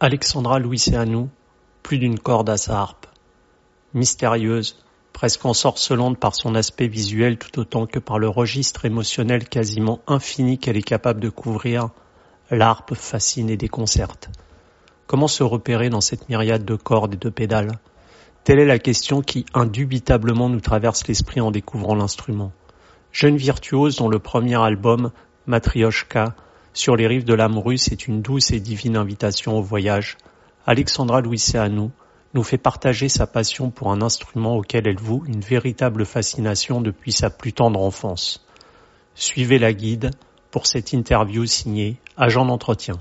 Alexandra Louiseanu, plus d'une corde à sa harpe. Mystérieuse, presque ensorcelante par son aspect visuel tout autant que par le registre émotionnel quasiment infini qu'elle est capable de couvrir, l'harpe fascine et déconcerte. Comment se repérer dans cette myriade de cordes et de pédales? Telle est la question qui indubitablement nous traverse l'esprit en découvrant l'instrument. Jeune virtuose dont le premier album, Matryoshka, sur les rives de l'âme russe est une douce et divine invitation au voyage. Alexandra Louiseanu nous fait partager sa passion pour un instrument auquel elle voue une véritable fascination depuis sa plus tendre enfance. Suivez la guide pour cette interview signée Agent d'entretien.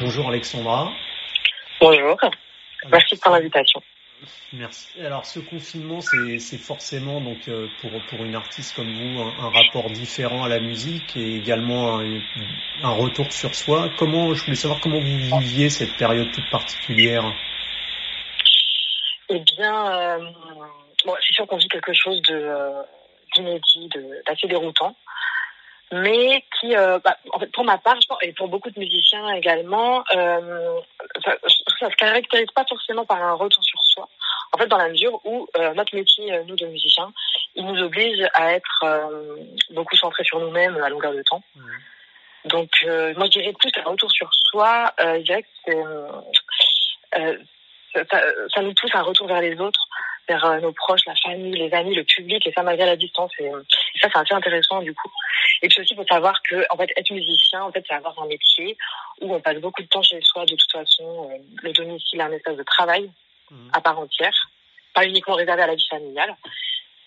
Bonjour Alexandra. Bonjour. Merci pour l'invitation. Merci. Alors ce confinement, c'est forcément donc euh, pour pour une artiste comme vous un, rapport différent à la musique et également un, retour sur soi. Comment je voulais savoir comment vous viviez cette période toute particulière? Eh bien, euh, bon, c'est sûr qu'on vit quelque chose de euh, d'inédit, d'assez déroutant mais qui, euh, bah, en fait, pour ma part, je pense, et pour beaucoup de musiciens également, euh, ça, ça se caractérise pas forcément par un retour sur soi. En fait, dans la mesure où euh, notre métier, euh, nous de musiciens, il nous oblige à être euh, beaucoup centrés sur nous-mêmes à longueur de temps. Donc, moi, je dirais plus qu'un retour sur soi. je dirais que ça, ça, nous pousse à un retour vers les autres, vers nos proches, la famille, les amis, le public, et ça malgré la distance. Et, et ça, c'est assez intéressant du coup. Et puis aussi, il faut savoir que, en fait, être musicien, en fait, c'est avoir un métier où on passe beaucoup de temps chez soi. De toute façon, euh, le domicile est un espace de travail mhm. à part entière, pas uniquement réservé à la vie familiale.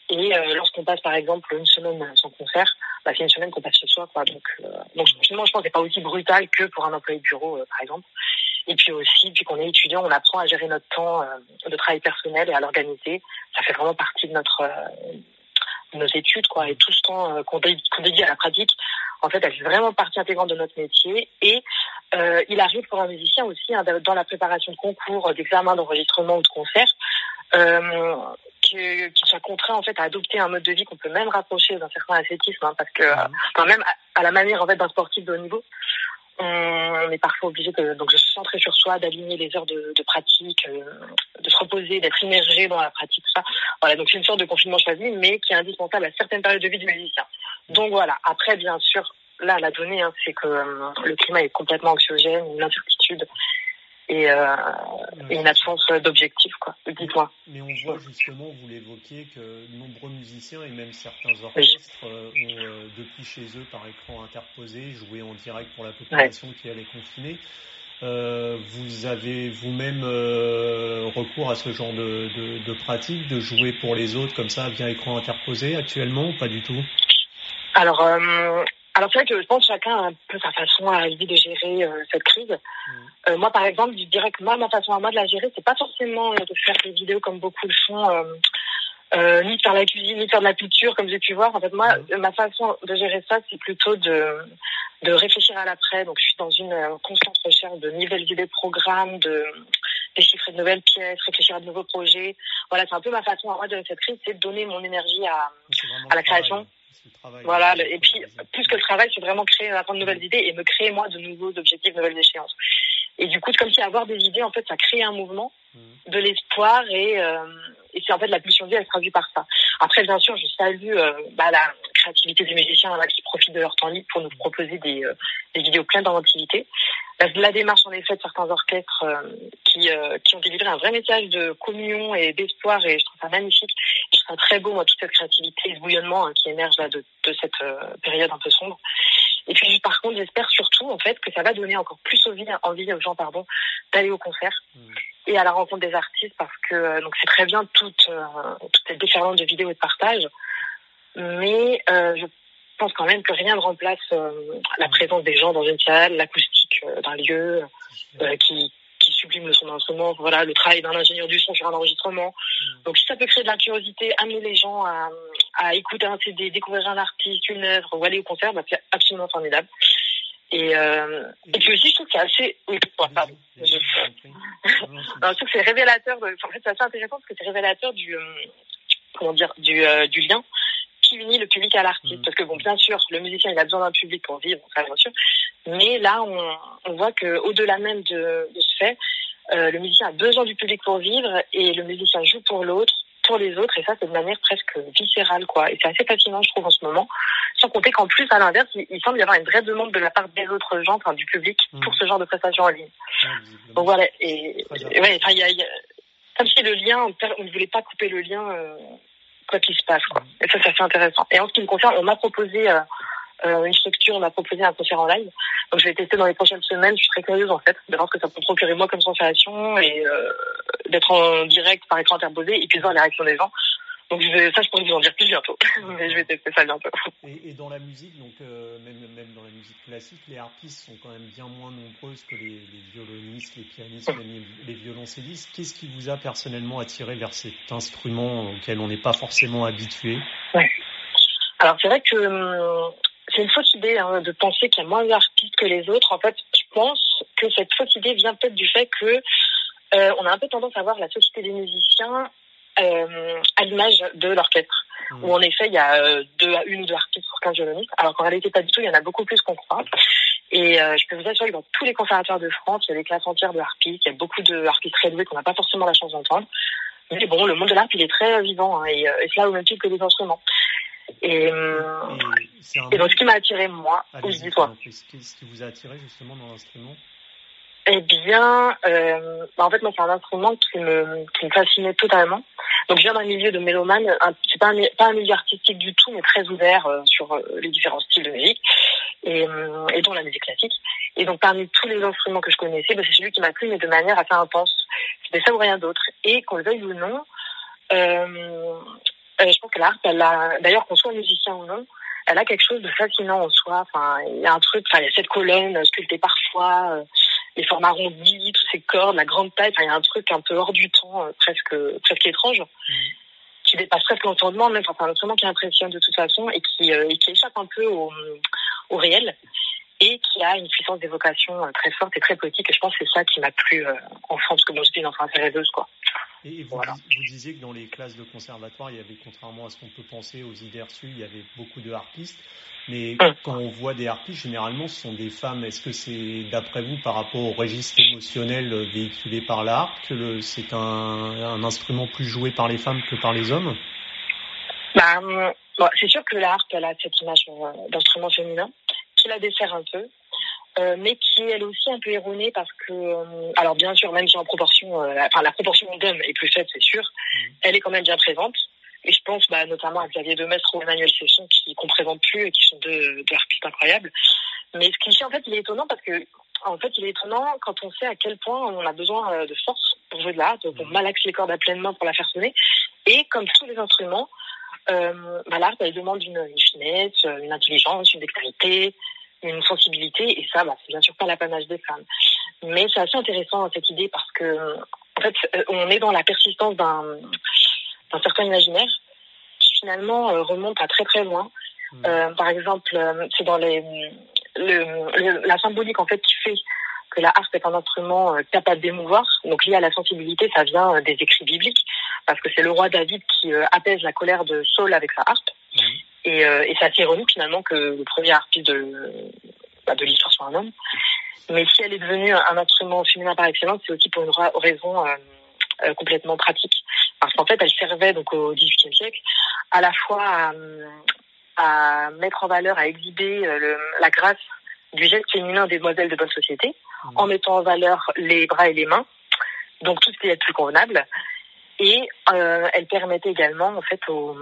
Et euh, lorsqu'on passe, par exemple, une semaine sans concert, bah, c'est une semaine qu'on passe chez soi, quoi. Donc, euh, donc finalement, je pense que c'est pas aussi brutal que pour un employé de bureau, par exemple. Et puis aussi, depuis qu'on est étudiant, on apprend à gérer notre temps de travail personnel et à l'organiser. Ça fait vraiment partie de notre nos études, quoi, et tout ce temps euh, qu'on dédie à la pratique, en fait, elle fait vraiment partie intégrante de notre métier. Et euh, il arrive pour un musicien aussi, hein, dans la préparation de concours, d'examen, d'enregistrement ou de concert, euh, qu'il soit contraint en fait à adopter un mode de vie qu'on peut même rapprocher d'un certain ascétisme, hein, parce que, mmh. enfin, même à, la manière en fait d'un sportif de haut niveau, on est parfois obligé de, donc, de se centrer sur soi, d'aligner les heures de, pratique, euh, de se reposer, d'être immergé dans la pratique, tout ça. Voilà, donc c'est une sorte de confinement choisi, mais qui est indispensable à certaines périodes de vie du musicien. Donc voilà. Après, bien sûr, là, la donnée, hein, c'est que euh, le climat est complètement anxiogène, une incertitude et, euh, et une absence d'objectif, quoi. Dites-moi. Mais on voit justement, vous l'évoquiez, que nombreux musiciens et même certains orchestres euh, ont, euh, depuis chez eux, par écran interposé, joué en direct pour la population qui allait confiner. Euh, vous avez vous-même euh, recours à ce genre de, de, de, pratique, de jouer pour les autres comme ça via écran interposé actuellement ou pas du tout? Alors, alors c'est vrai que je pense que chacun a un peu sa façon à lui de gérer euh, cette crise. Mm. Euh, moi par exemple, je dirais que moi ma façon à moi de la gérer, c'est pas forcément euh, de faire des vidéos comme beaucoup le font, ni de faire la cuisine, ni de faire de la culture comme j'ai pu voir. En fait moi, mm. ma façon de gérer ça, c'est plutôt de de réfléchir à l'après. Donc je suis dans une constante recherche de nouvelles idées de programmes, de déchiffrer de nouvelles pièces, réfléchir à de nouveaux projets. Voilà, c'est un peu ma façon à moi de gérer cette crise, c'est de donner mon énergie à, à la création. Voilà, et puis plus que le travail, c'est vraiment créer, apprendre de nouvelles idées et me créer moi de nouveaux objectifs, de nouvelles échéances. Et du coup, comme si avoir des idées, en fait, ça crée un mouvement, mmh. de l'espoir et, euh, et c'est en fait la pulsion de vie, elle se traduit par ça. Après, bien sûr, je salue euh, bah, la créativité des musiciens là, qui profitent de leur temps libre pour nous proposer des, euh, des vidéos pleines d'inventivité. La, la, démarche, en effet, de certains orchestres euh, qui, euh, qui ont délivré un vrai message de communion et d'espoir, et je trouve ça magnifique. Je trouve ça très beau, moi, toute cette créativité, ce bouillonnement hein, qui émerge là de, de cette période un peu sombre. Et puis, par contre, j'espère surtout, en fait, que ça va donner encore plus envie, envie aux gens, pardon, d'aller au concert mmh. et à la rencontre des artistes, parce que donc c'est très bien toute, toute cette déferlante de vidéos et de partage, mais euh, je pense quand même que rien ne remplace euh, la présence des gens dans une salle, l'acoustique euh, d'un lieu euh, qui, qui sublime le son instrument, voilà, le travail d'un ingénieur du son sur un enregistrement. Donc si ça peut créer de la curiosité, amener les gens à, à écouter un CD, découvrir un artiste, une œuvre ou aller au concert, bah, c'est absolument formidable. Et, euh, et puis aussi, je trouve que c'est assez... Oui, pardon. Je... je trouve que c'est révélateur, de... en fait c'est assez intéressant parce que c'est révélateur du... comment dire, du, du lien qui unit le public à l'artiste. Mm. Parce que bon, bien sûr, le musicien il a besoin d'un public pour vivre, ça bien sûr. Mais là, on, on voit que au-delà même de, de ce fait, euh, le musicien a besoin du public pour vivre et le musicien joue pour l'autre pour les autres et ça c'est de manière presque viscérale quoi et c'est assez fascinant je trouve en ce moment sans compter qu'en plus à l'inverse il, semble y avoir une vraie demande de la part des autres gens enfin du public mm. pour ce genre de prestations en ligne donc voilà et, ouais enfin il y a, y a, comme si le lien on ne voulait pas couper le lien euh, quoi qu'il se passe quoi et ça c'est assez intéressant et en ce qui me concerne on m'a proposé euh, euh, une structure m'a proposé un concert en live. Donc je vais tester dans les prochaines semaines. Je suis très curieuse en fait de voir ce que ça peut procurer moi comme sensation et euh, d'être en direct par écran interposé et puis voir les réactions des gens. Donc je ça, je pourrais vous en dire plus bientôt. Mais je vais tester ça bientôt. Et, et dans la musique, donc euh, même, même dans la musique classique, les harpistes sont quand même bien moins nombreuses que les, les violonistes, les pianistes, les, les violoncellistes. Qu'est-ce qui vous a personnellement attiré vers cet instrument auquel on n'est pas forcément habitué? Ouais. Alors c'est vrai que hum, c'est une fausse idée hein, de penser qu'il y a moins d'artistes que les autres. En fait, je pense que cette fausse idée vient peut-être du fait que euh, on a un peu tendance à voir la société des musiciens euh, à l'image de l'orchestre, mmh. où en effet il y a euh, deux à une ou deux artistes pour 15 violonistes, alors qu'en réalité pas du tout, il y en a beaucoup plus qu'on croit. Et euh, je peux vous assurer que dans tous les conservatoires de France, il y a des classes entières de harpistes, il y a beaucoup de harpistes très doués qu'on n'a pas forcément la chance d'entendre. Mais bon, le monde de l'art, il est très vivant, hein, et, et cela au même titre que les instruments. Et, et, donc, ce qui m'a attiré, moi, ou je dis toi. Qu'est-ce qui vous a attiré justement dans l'instrument? Eh bien, euh, bah, en fait, moi, c'est un instrument qui me, qui me fascinait totalement. Donc, je viens d'un milieu de mélomane. C'est pas un, pas un milieu artistique du tout, mais très ouvert euh, sur euh, les différents styles de musique et, euh, et dont la musique classique. Et donc, parmi tous les instruments que je connaissais, bah, c'est celui qui m'a plu, mais de manière assez intense. C'était ça ou rien d'autre. Et qu'on le veuille ou non, euh, je pense que l'art, elle a, d'ailleurs qu'on soit musicien ou non, elle a quelque chose de fascinant en soi. Enfin, il y a un truc, enfin, il y a cette colonne sculptée parfois, les formes arrondies, toutes ces cordes, la grande taille. Il y a un truc un peu hors du temps, euh, presque, presque étrange, mmh. qui dépasse presque l'entendement. Même, enfin, un instrument qui impressionne de toute façon et qui, euh, et qui échappe un peu au, au réel et qui a une puissance d'évocation euh, très forte et très poétique. Et je pense que c'est ça qui m'a plu euh, enfant, parce que moi j'étais une enfant assez rêveuse, quoi. Et vous, voilà. vous, disiez que dans les classes de conservatoire, il y avait, contrairement à ce qu'on peut penser aux idées reçues, il y avait beaucoup de harpistes. Mais hum. quand on voit des harpistes, généralement, ce sont des femmes. Est-ce que c'est, d'après vous, par rapport au registre émotionnel véhiculé par l'art, que c'est un, un, instrument plus joué par les femmes que par les hommes? Bah, bon, C'est sûr que l'art, elle a cette image euh, d'instrument féminin qui la dessert un peu. Euh, mais qui est elle aussi un peu erronée parce que, euh, alors bien sûr, même si en proportion, euh, la, enfin la proportion d'hommes est plus faible, c'est sûr, mmh. elle est quand même bien présente. Et je pense bah, notamment à Xavier Demestre ou Emmanuel Cesson qui qu'on présente plus et qui sont deux, deux artistes incroyables. Mais ce cliché en fait, il est étonnant parce que en fait, il est étonnant quand on sait à quel point on a besoin de force pour jouer de l'art, pour mmh. malaxe les cordes à pleine main pour la faire sonner. Et comme tous les instruments, euh, bah, l'art, il demande une, une finesse, une intelligence, une dextérité, une sensibilité, et ça, bah, c'est bien sûr pas l'apanage des femmes. Mais c'est assez intéressant cette idée parce que, en fait, euh, on est dans la persistance d'un certain imaginaire qui finalement euh, remonte à très très loin. Mmh. Euh, par exemple, euh, c'est dans les, le, le, la symbolique en fait qui fait que la harpe est un instrument capable d'émouvoir. Donc lié à la sensibilité, ça vient des écrits bibliques parce que c'est le roi David qui apaise la colère de Saul avec sa harpe. Et, euh, et c'est assez ironique finalement que le premier harpiste de, bah, de l'histoire soit un homme. Mais si elle est devenue un instrument féminin par excellence, c'est aussi pour une raison euh, euh, complètement pratique. Parce qu'en fait, elle servait donc au XVIIIe siècle à la fois à, à, mettre en valeur, à exhiber le, la grâce du geste féminin des demoiselles de bonne société, mmh. en mettant en valeur les bras et les mains, donc tout ce qui est plus convenable, et euh, elle permettait également en fait au,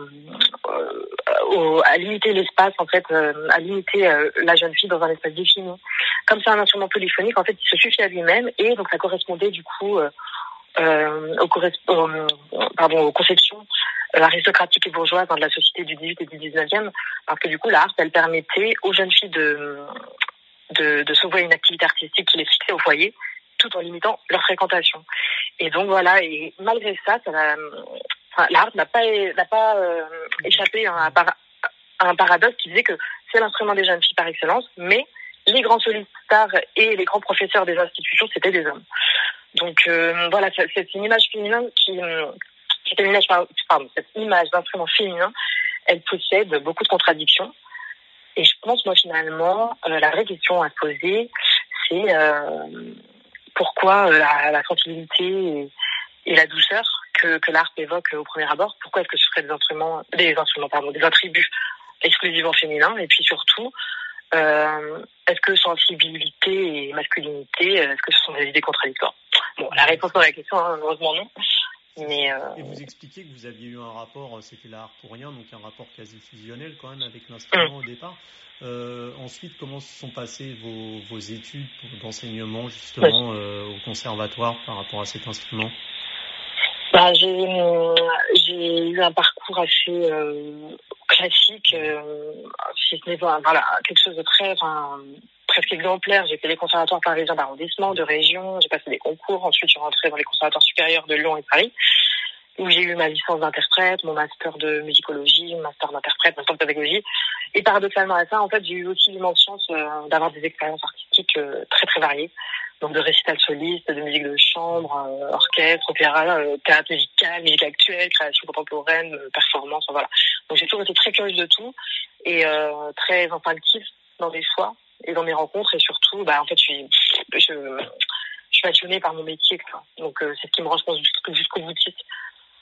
euh, au, à limiter l'espace en fait euh, à limiter euh, la jeune fille dans un espace défini. Comme c'est un instrument polyphonique en fait il se suffit à lui-même et donc ça correspondait du coup euh, euh, aux, pardon, aux conceptions aristocratiques et bourgeoises dans la société du 18 et du 19e parce que du coup la elle permettait aux jeunes filles de de, de s'ouvrir une activité artistique qui les fixait au foyer tout en limitant leur fréquentation. Et donc voilà, et malgré ça, ça n'a pas, euh, échappé à un, paradoxe qui disait que c'est l'instrument des jeunes filles par excellence, mais les grands solistes et les grands professeurs des institutions, c'était des hommes. Donc euh, voilà, c'est une image féminine qui, une image, cette image d'instrument féminin elle possède beaucoup de contradictions. Et je pense, moi, finalement, la vraie question à poser, c'est pourquoi la, la sensibilité et, la douceur que, que l'art évoque au premier abord, pourquoi est-ce que ce serait des instruments, des instruments, pardon, des attributs exclusivement féminins, et puis surtout, euh, est-ce que sensibilité et masculinité, est-ce que ce sont des idées contradictoires? Bon, la réponse à la question, hein, heureusement non. Mais euh... Et vous expliquez que vous aviez eu un rapport, c'était l'art pour rien, donc un rapport quasi fusionnel quand même avec l'instrument au départ. Euh, ensuite, comment se sont passées vos, vos études d'enseignement justement euh, au conservatoire par rapport à cet instrument? Bah, j'ai eu un parcours assez euh, classique, euh, si ce n'est voilà, quelque chose de très, enfin, presque exemplaire. J'ai fait les conservatoires parisiens d'arrondissement, de région, j'ai passé des concours, ensuite je suis rentrée dans les conservatoires supérieurs de Lyon et Paris, où j'ai eu ma licence d'interprète, mon master de musicologie, mon master d'interprète, master de pédagogie. Et paradoxalement à ça, en fait, j'ai eu aussi l'immense chance euh, d'avoir des expériences artistiques euh, très très variées donc de récital soliste, de musique de chambre, euh, orchestre, opéra, euh, théâtre musical, musique actuelle, création contemporaine, euh, performance, voilà. Donc j'ai toujours été très curieuse de tout et très instinctive dans mes choix et dans mes rencontres et surtout, bah en fait, je suis, je, suis passionnée par mon métier. Donc c'est ce qui me rend, je pense, jusqu'au boutiste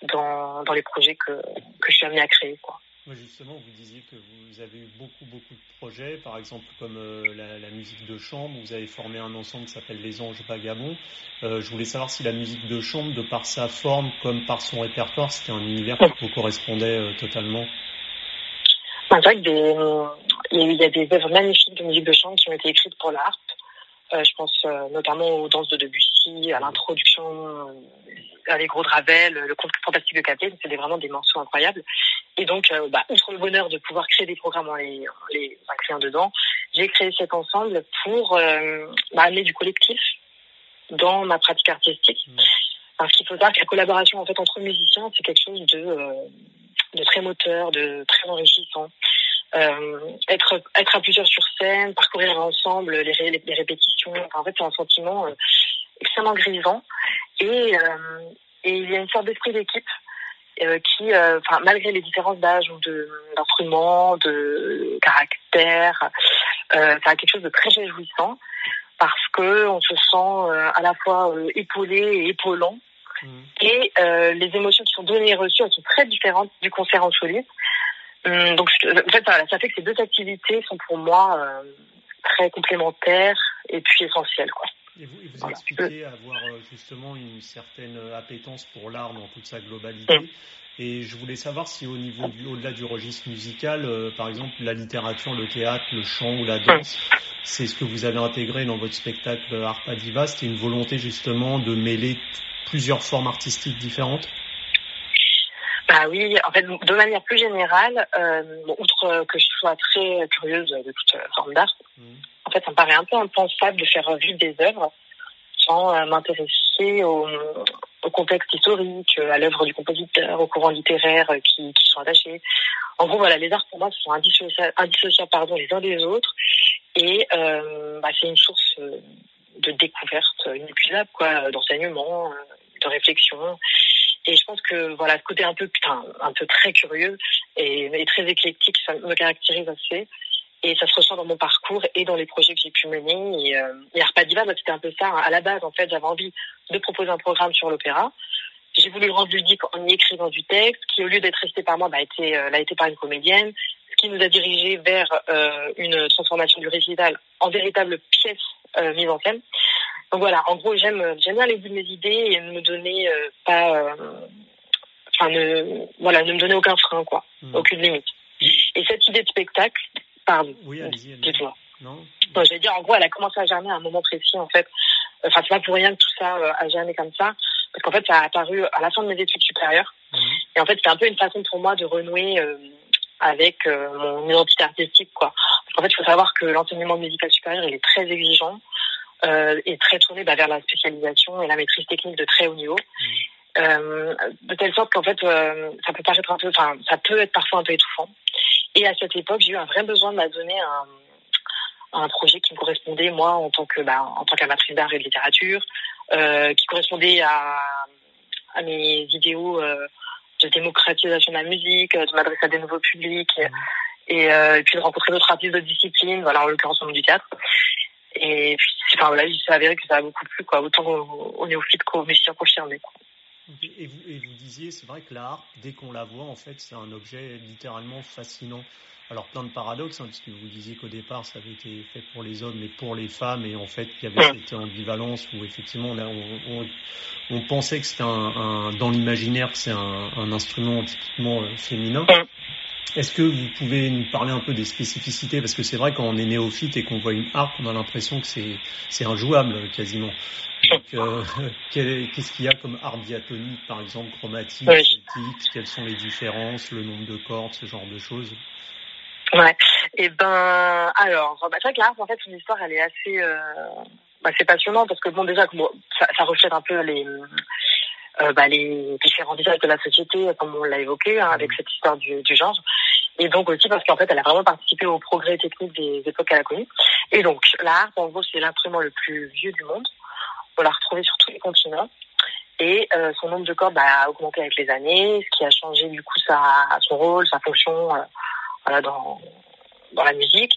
dans, dans les projets que, que je suis amenée à créer. Moi, justement, vous disiez que vous avez eu beaucoup, beaucoup de projets, par exemple comme euh, la, musique de chambre. Vous avez formé un ensemble qui s'appelle Les Anges Vagabonds. Euh, je voulais savoir si la musique de chambre, de par sa forme comme par son répertoire, c'était un univers qui vous correspondait euh, totalement. C'est vrai qu'il y, a des œuvres magnifiques de musique de chambre qui ont été écrites pour l'art. Je pense notamment aux danses de Debussy, à l'introduction les gros de Ravel, le conte fantastique de Capet, c'était vraiment des morceaux incroyables. Et donc, euh, bah, outre le bonheur de pouvoir créer des programmes en les, les incluant dedans, j'ai créé cet ensemble pour euh, bah, amener du collectif dans ma pratique artistique. Mmh. Parce qu'il faut savoir que la collaboration en fait entre musiciens, c'est quelque chose de, euh, de très moteur, de très enrichissant. Euh, être être à plusieurs sur scène, parcourir ensemble les, les, répétitions, en fait c'est un sentiment euh, extrêmement grisant et, euh, et il y a une sorte d'esprit d'équipe qui, euh, enfin, malgré les différences d'âge ou d'instruments, de, caractère, euh, ça a quelque chose de très réjouissant parce que on se sent à la fois épaulé et épaulant. Mmh. Et les émotions qui sont données et reçues, elles sont très différentes du concert en soliste. Hum, donc, en fait, ça fait que ces deux activités sont pour moi très complémentaires et puis essentielles, quoi. Et vous, vous expliquez avoir euh, justement une certaine euh, appétence pour l'art dans toute sa globalité. Et je voulais savoir si au niveau du, au-delà du registre musical, euh, par exemple la littérature, le théâtre, le chant ou la danse, c'est ce que vous avez intégré dans votre spectacle Arpa Diva, c'était une volonté justement de mêler plusieurs formes artistiques différentes? Bah oui, en fait, de manière plus générale, euh, outre que je sois très curieuse de toute forme d'art, mmh en fait, ça me paraît un peu impensable de faire vivre des œuvres sans euh, m'intéresser au, contexte historique, à l'œuvre du compositeur, aux courants littéraires qui, qui, sont attachés. En gros, voilà, les arts pour moi sont indissociables, pardon, les uns des autres, et euh, bah, c'est une source de découverte inépuisable, quoi, d'enseignement, de réflexion. Et je pense que voilà, ce côté un peu putain, un peu très curieux et, et très éclectique, ça me caractérise assez. Et ça se ressent dans mon parcours et dans les projets que j'ai pu mener. Et, euh, et c'était un peu ça. Hein. À la base, en fait, j'avais envie de proposer un programme sur l'opéra. J'ai voulu le rendre ludique en y écrivant du texte, qui au lieu d'être resté par moi, bah, été, euh, l'a été par une comédienne, ce qui nous a dirigé vers euh, une transformation du récital en véritable pièce euh, mise en scène. Donc voilà, en gros, j'aime j'aime bien les bouts de mes idées et ne me donner euh, pas, euh, enfin ne voilà, ne me donner aucun frein quoi, mmh. aucune limite. Et cette idée de spectacle, Pardon. Oui, allez-y. Non. non J'allais dire, en gros, elle a commencé à germer à un moment précis, en fait. Enfin, c'est pas pour rien que tout ça euh, a germé comme ça. Parce qu'en fait, ça a apparu à la fin de mes études supérieures. Mhm. Et en fait, c'était un peu une façon pour moi de renouer euh, avec euh, mon identité artistique, quoi. Parce qu'en fait, il faut savoir que l'enseignement musical supérieur, il est très exigeant euh, et très tourné bah, vers la spécialisation et la maîtrise technique de très haut niveau. Mhm. Euh, de telle sorte qu'en fait, ça peut paraître un peu, enfin, ça peut être parfois un peu étouffant. Et à cette époque, j'ai eu un vrai besoin de m'adonner à un, un projet qui me correspondait, moi, en tant que, bah, en tant qu'amatrice d'art et de littérature, euh, qui correspondait à, à mes idéaux euh, de démocratisation de la musique, de m'adresser à des nouveaux publics et, et, puis de rencontrer d'autres artistes de discipline, voilà, en l'occurrence au monde du théâtre. Et puis, enfin voilà, il s'est avéré que ça a beaucoup plu, quoi, autant au, néophyte qu'aux musiciens confirmés. Quoi. Et vous, et vous disiez, c'est vrai que l'art, dès qu'on la voit, en fait, c'est un objet littéralement fascinant. Alors plein de paradoxes, hein, puisque vous disiez qu'au départ ça avait été fait pour les hommes mais pour les femmes, et en fait il y avait cette ambivalence où effectivement on, on, pensait que c'était un, dans l'imaginaire c'est un, un, instrument typiquement euh, féminin. Est-ce que vous pouvez nous parler un peu des spécificités? Parce que c'est vrai quand on est néophyte et qu'on voit une harpe, on a l'impression que c'est injouable quasiment. Donc, euh, qu'est-ce qu'il y a comme harpe diatonique, par exemple, chromatique, celtique? Quelles sont les différences, le nombre de cordes, ce genre de choses? Ouais. Et eh ben, alors, bah, c'est vrai que l'art, en fait, son histoire, elle est assez, euh, bah, c'est passionnant parce que bon, déjà, ça, ça reflète un peu les, euh, bah, les différents visages de la société, comme on l'a évoqué, hein, avec mmh. cette histoire du, du, genre. Et donc aussi parce qu'en fait, elle a vraiment participé au progrès technique des époques qu'elle a connues. Et donc, l'art, en gros, c'est l'instrument le plus vieux du monde. On l'a retrouvé sur tous les continents. Et euh, son nombre de cordes bah, a augmenté avec les années, ce qui a changé du coup sa, son rôle, sa fonction. Euh, voilà, dans, dans la musique.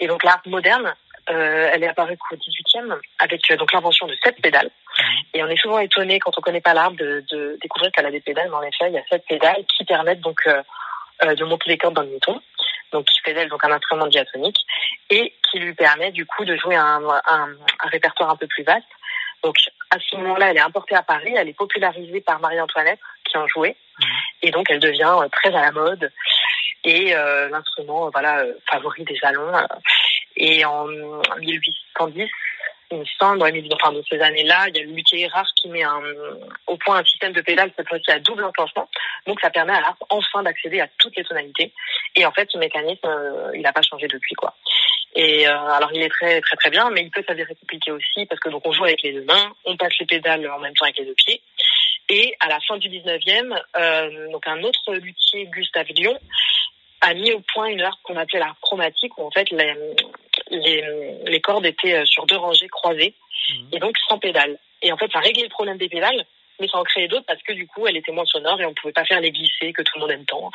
Et donc l'art moderne, euh, elle est apparue qu'au 18e avec euh, donc l'invention de sept pédales. Et on est souvent étonné quand on connaît pas l'art de, de, découvrir qu'elle a des pédales, mais en effet, il y a sept pédales qui permettent donc euh, euh de monter les cordes dans le ton. Donc qui pédale donc un instrument diatonique et qui lui permet du coup de jouer un, un, un répertoire un peu plus vaste. Donc à ce moment-là, elle est importée à Paris, elle est popularisée par Marie-Antoinette qui en jouait, et donc elle devient très à la mode et euh, l'instrument voilà favori des salons. Et en 1810, il semble, dans ces années-là, il y a le luthier rare qui met au point un système de pédale cette fois-ci à double enclenchement. Donc ça permet à l'art enfin d'accéder à toutes les tonalités. Et en fait, ce mécanisme, il n'a pas changé depuis quoi. Et euh, alors il est très très très bien, mais il peut s'avérer compliqué aussi parce que donc on joue avec les deux mains, on passe les pédales en même temps avec les deux pieds. Et à la fin du 19e, euh, donc un autre luthier, Gustave Lyon, a mis au point une harpe qu'on appelait la chromatique, où en fait les, les, les cordes étaient euh, sur deux rangées croisées mhm. et donc sans pédale. Et en fait, ça réglait le problème des pédales, mais ça en créait d'autres parce que du coup, elle était moins sonore et on pouvait pas faire les glissés que tout le monde aime tant.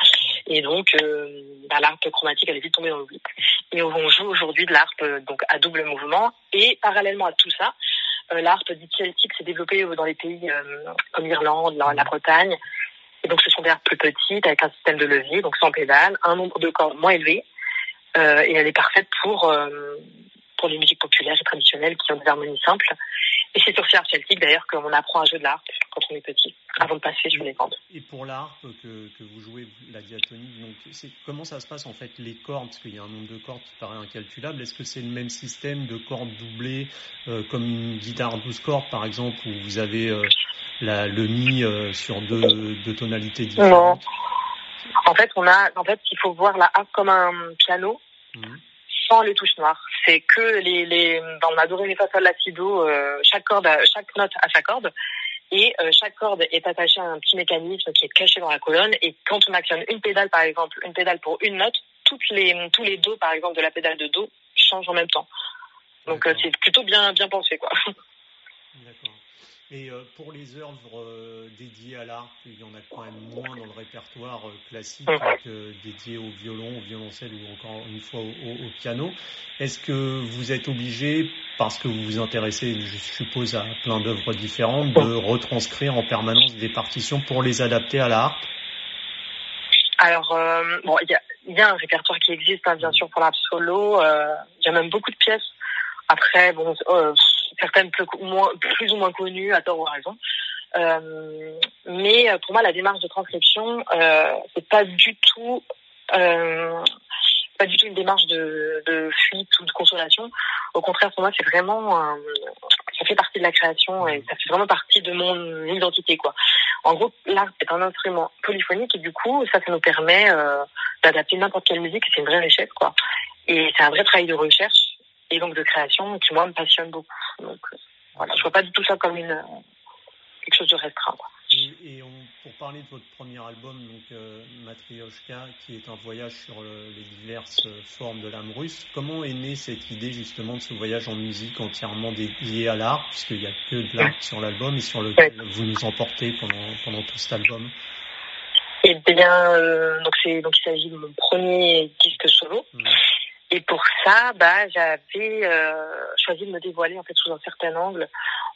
Et donc, euh, bah, l'harpe chromatique, elle est vite tombée dans l'oubli. Et on joue aujourd'hui de l'harpe euh, donc à double mouvement. Et parallèlement à tout ça, euh, l'harpe dite celtique s'est développée dans les pays comme l'Irlande, la, la Bretagne, et donc, ce sont des harpes plus petites avec un système de levier, donc sans pédale, un nombre de cordes moins élevé. Euh, et elle est parfaite pour euh, pour les musiques populaires et traditionnelles qui ont des harmonies simples. Et c'est sur ces harpes celtiques d'ailleurs qu'on apprend à jouer de l'harpe quand on est petit, avant de passer sur les cordes. Et pour l'harpe que, que vous jouez, la diatonie, donc comment ça se passe en fait les cordes? Parce qu'il y a un nombre de cordes qui paraît incalculable. Est-ce que c'est le même système de cordes doublées euh, comme une guitare 12 cordes par exemple, où vous avez euh, la, le mi euh, sur deux, deux, tonalités différentes? Non. En fait, on a, en fait, il faut voir la harpe comme un piano. Mhm sans les touches noires. C'est que les, les dans ma doré, sol, la, si, do, euh, chaque corde, chaque note a sa corde. Et euh, chaque corde est attachée à un petit mécanisme qui est caché dans la colonne. Et quand on actionne une pédale, par exemple, une pédale pour une note, toutes les, tous les dos, par exemple, de la pédale de do changent en même temps. Donc euh, c'est plutôt bien, bien pensé, quoi. D'accord. Et euh, pour les œuvres euh, dédiées à l'art, il y en a quand même moins dans le répertoire euh, classique que dédiées au violon, au violoncelle ou encore une fois au, piano. Est-ce que vous êtes obligé, parce que vous vous intéressez, je suppose, à plein d'œuvres différentes, de retranscrire en permanence des partitions pour les adapter à l'art? Alors, bon, il y a, y a, un répertoire qui existe, hein, bien sûr, pour l'art solo. Il y a même beaucoup de pièces. Après, bon certaines plus, ou moins connues, à tort ou à raison. Euh, mais euh, pour moi, la démarche de transcription, euh, c'est pas du tout, euh, pas du tout une démarche de, de, fuite ou de consolation. Au contraire, pour moi, c'est vraiment, euh, ça fait partie de la création et ça fait vraiment partie de mon identité, quoi. En gros, l'art est un instrument polyphonique et du coup, ça, ça nous permet euh, d'adapter n'importe quelle musique. C'est une vraie richesse, quoi. Et c'est un vrai travail de recherche et donc de création qui moi me passionne beaucoup. Donc euh, voilà, je vois pas du tout ça comme une euh, quelque chose de restreint. Quoi. Et, on, pour parler de votre premier album, donc euh, Matryoshka, qui est un voyage sur les diverses formes de l'âme russe, comment est née cette idée justement de ce voyage en musique entièrement dédié à l'art, puisqu'il n'y a que de l'art sur l'album et sur lequel vous nous emportez pendant, pendant tout cet album? Eh bien, euh, donc donc il s'agit de mon premier disque solo. Mmh. Et pour ça, bah, j'avais euh, choisi de me dévoiler en fait sous un certain angle,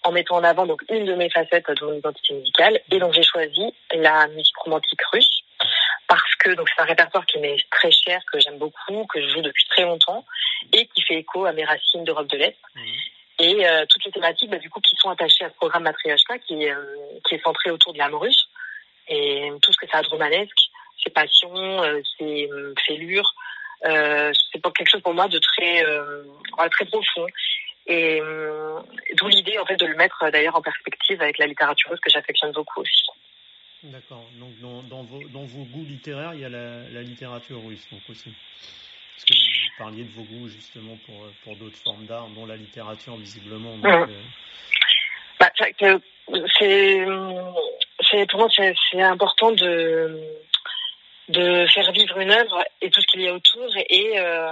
en mettant en avant donc une de mes facettes de mon identité musicale. Et donc j'ai choisi la musique romantique russe parce que donc c'est un répertoire qui m'est très cher, que j'aime beaucoup, que je joue depuis très longtemps et qui fait écho à mes racines d'Europe de l'Est. Mmh. Et euh, toutes les thématiques, bah, du coup, qui sont attachées à ce programme Matryoshka, qui, euh, qui est centré autour de l'amour russe et tout ce que ça a de romanesque, ses passions, euh, ses fêlures, euh, c'est pas quelque chose pour moi de très euh, très profond. Et euh, d'où l'idée en fait de le mettre d'ailleurs en perspective avec la littérature russe que j'affectionne beaucoup aussi. D'accord. Donc dans, dans, vos, dans, vos, goûts littéraires, il y a la, la, littérature russe donc aussi. Parce que vous parliez de vos goûts justement pour, pour d'autres formes d'art, dont la littérature visiblement. Donc, mmh. bah, c'est, c'est pour moi c'est important de de faire vivre une œuvre et tout ce qu'il y a autour. Et euh,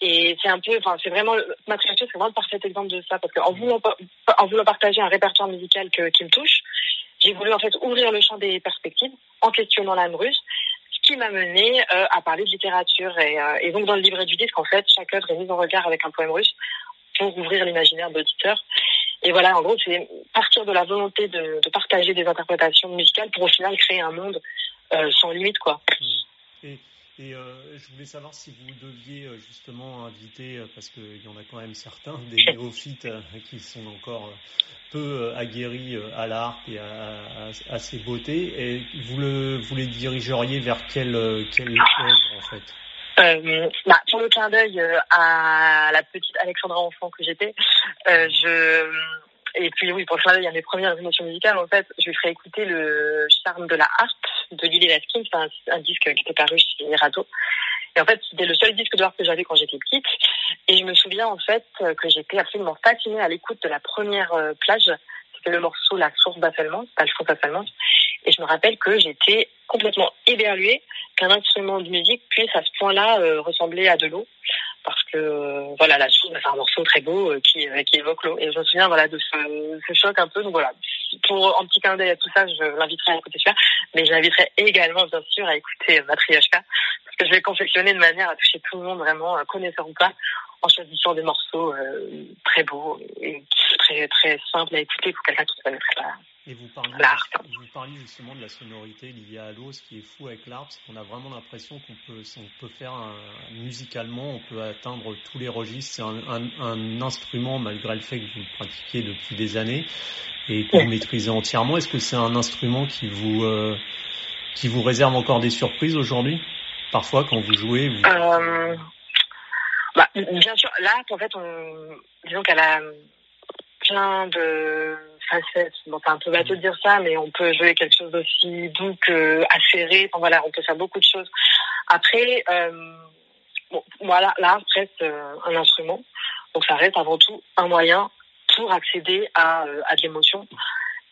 et c'est un peu enfin c'est vraiment Matriarché c'est vraiment le parfait exemple de ça. Parce qu'en voulant en voulant partager un répertoire musical que, qui me touche j'ai voulu en fait ouvrir le champ des perspectives en questionnant l'âme russe ce qui m'a mené euh, à parler de littérature. Et, euh, et donc dans le livret du disque en fait chaque œuvre est mise en regard avec un poème russe pour ouvrir l'imaginaire de l'auditeur et voilà, en gros, c'est partir de la volonté de, de, partager des interprétations musicales pour au final créer un monde sans limite, quoi. Hmm. Et, et euh, je voulais savoir si vous deviez euh, justement inviter, parce qu'il y en a quand même certains, des néophytes qui sont encore peu aguerris à l'art et à, à, à, ses beautés, et vous, le, vous les dirigeriez vers quelle, quelle œuvre en fait? Euh, bah, sur le clin d'œil à la petite Alexandra enfant que j'étais, euh, je et puis oui, pour le clin d'œil à mes premières émotions musicales, en fait, je lui ferai écouter le charme de la harpe de Lily Laskin, c'est un, disque qui était paru chez Rato. Et en fait, c'était le seul disque de harpe que j'avais quand j'étais petite. Et je me souviens en fait que j'étais absolument fascinée à l'écoute de la première euh, plage. C'était le morceau La source d'affalement, pas le d'affalement. Et je me rappelle que j'étais complètement éberluée qu'un instrument de musique puisse à ce point-là euh, ressembler à de l'eau parce que euh, voilà la source c'est un morceau très beau euh, qui qui évoque l'eau et je me souviens voilà de ce, ce choc un peu donc voilà pour un petit clin d'œil à tout ça je l'inviterai à écouter celui mais je l'inviterai également bien sûr à écouter Matryoshka parce que je vais confectionner de manière à toucher tout le monde vraiment connaisseur ou pas en choisissant des morceaux très beaux et très très simples à écouter pour quelqu'un qui ne connaîtrait pas et vous parliez, vous parliez justement de la sonorité liée à l'eau. Ce qui est fou avec l'harpe, c'est qu'on a vraiment l'impression qu'on peut, on peut faire un, musicalement, on peut atteindre tous les registres. C'est un, un, un, instrument, malgré le fait que vous le pratiquiez depuis des années et que vous maîtrisez entièrement. Est-ce que c'est un instrument qui vous, euh, qui vous réserve encore des surprises aujourd'hui? Parfois, quand vous jouez vous... Euh, Bien sûr, l'harpe, en fait, on, disons qu'elle a plein de facettes. Bon, c'est un peu bateau de dire ça, mais on peut jouer quelque chose d'aussi doux que acéré. Enfin, voilà, on peut faire beaucoup de choses. Après, euh, bon, voilà, l'art reste euh, un instrument, donc ça reste avant tout un moyen pour accéder à, euh, à de l'émotion.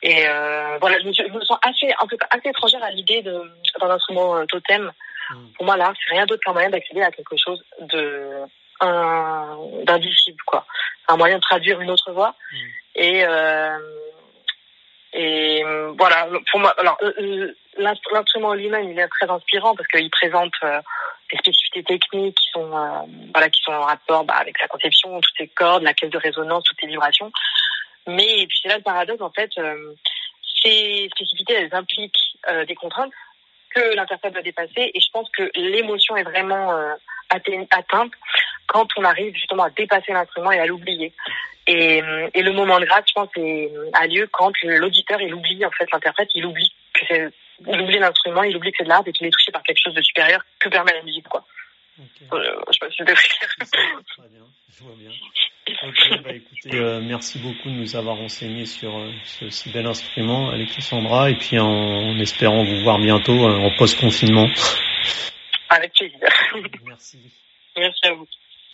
Et euh, voilà, je me, je me, sens assez, un peu assez étrangère à l'idée d'un instrument totem. Mm. Pour moi, l'art, c'est rien d'autre qu'un moyen d'accéder à quelque chose de d'indicible, quoi. Un moyen de traduire une autre voix. Mm. Et euh, et voilà, pour moi, alors l'instrument lui-même, il est très inspirant parce qu'il présente euh, des spécificités techniques qui sont euh, voilà qui sont en rapport bah, avec sa conception, toutes ses cordes, la caisse de résonance, toutes ses vibrations. Mais et puis c'est là le paradoxe en fait, euh, ces spécificités elles impliquent des contraintes que l'interprète doit dépasser et je pense que l'émotion est vraiment atteinte quand on arrive justement à dépasser l'instrument et à l'oublier. Et, et, le moment de grâce, je pense, a lieu quand l'auditeur, il oublie, en fait, l'interprète, il oublie que c'est, il oublie l'instrument, il oublie que c'est de l'art et qu'il est touché par quelque chose de supérieur que permet la musique, quoi. Okay. Euh, je sais pas si. Très bien, je vois bien. Bah écoutez, euh, merci beaucoup de nous avoir renseigné sur euh, ce si bel instrument, Alexandra, et puis en, en espérant vous voir bientôt euh, en post-confinement. Avec plaisir. Merci. Merci à vous.